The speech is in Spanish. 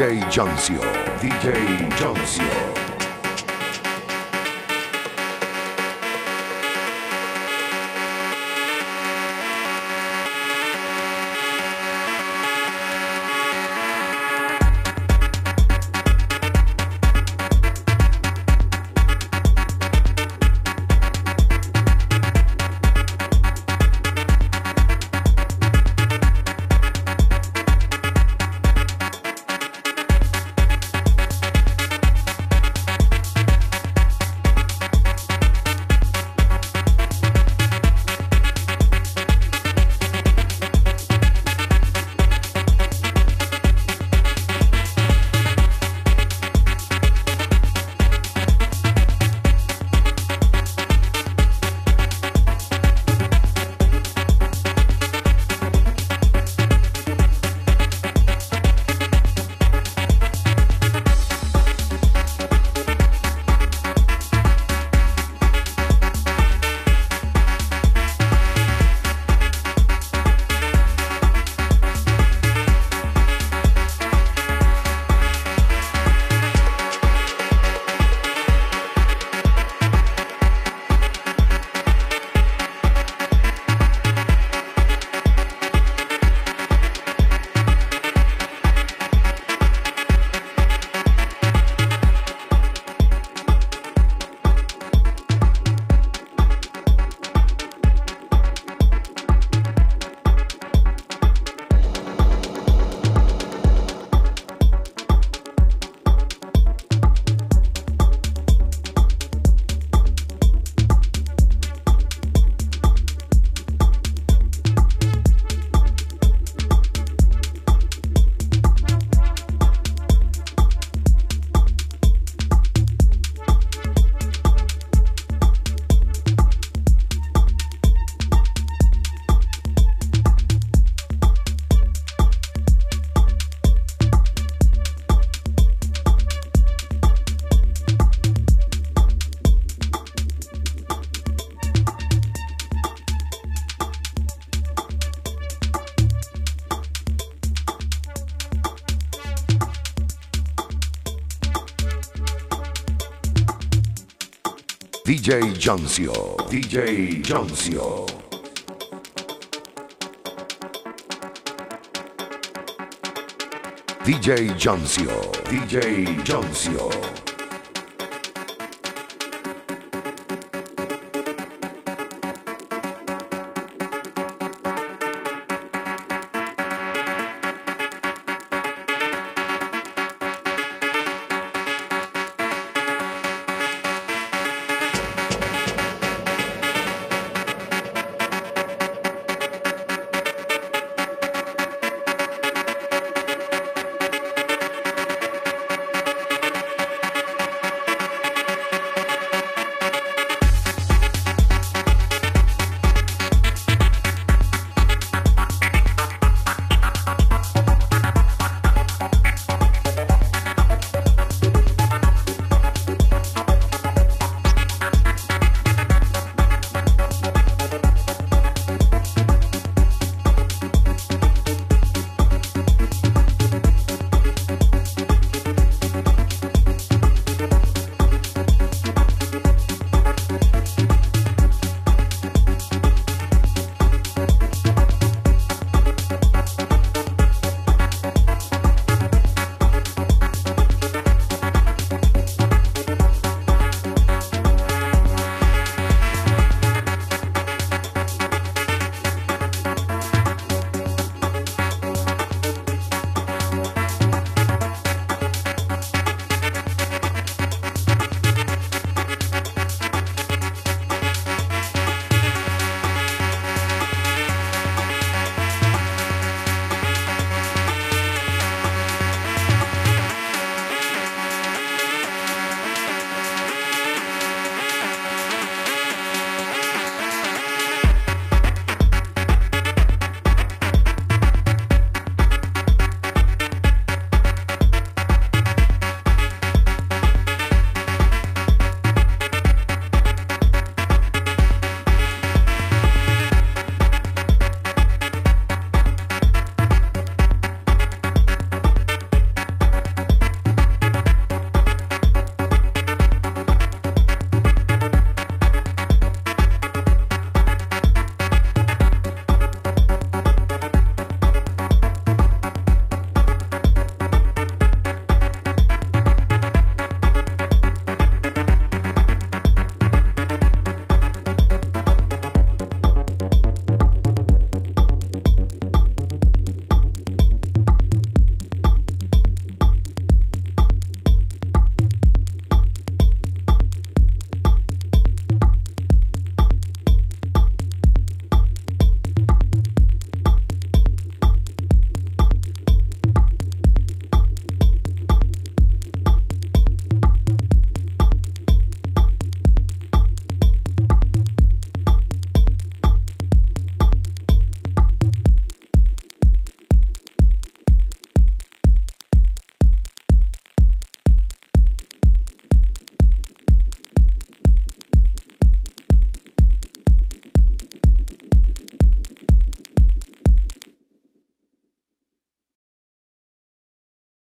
DJ Joncio, DJ Joncio. DJ Joncio, DJ Joncio. DJ Joncio, DJ Joncio.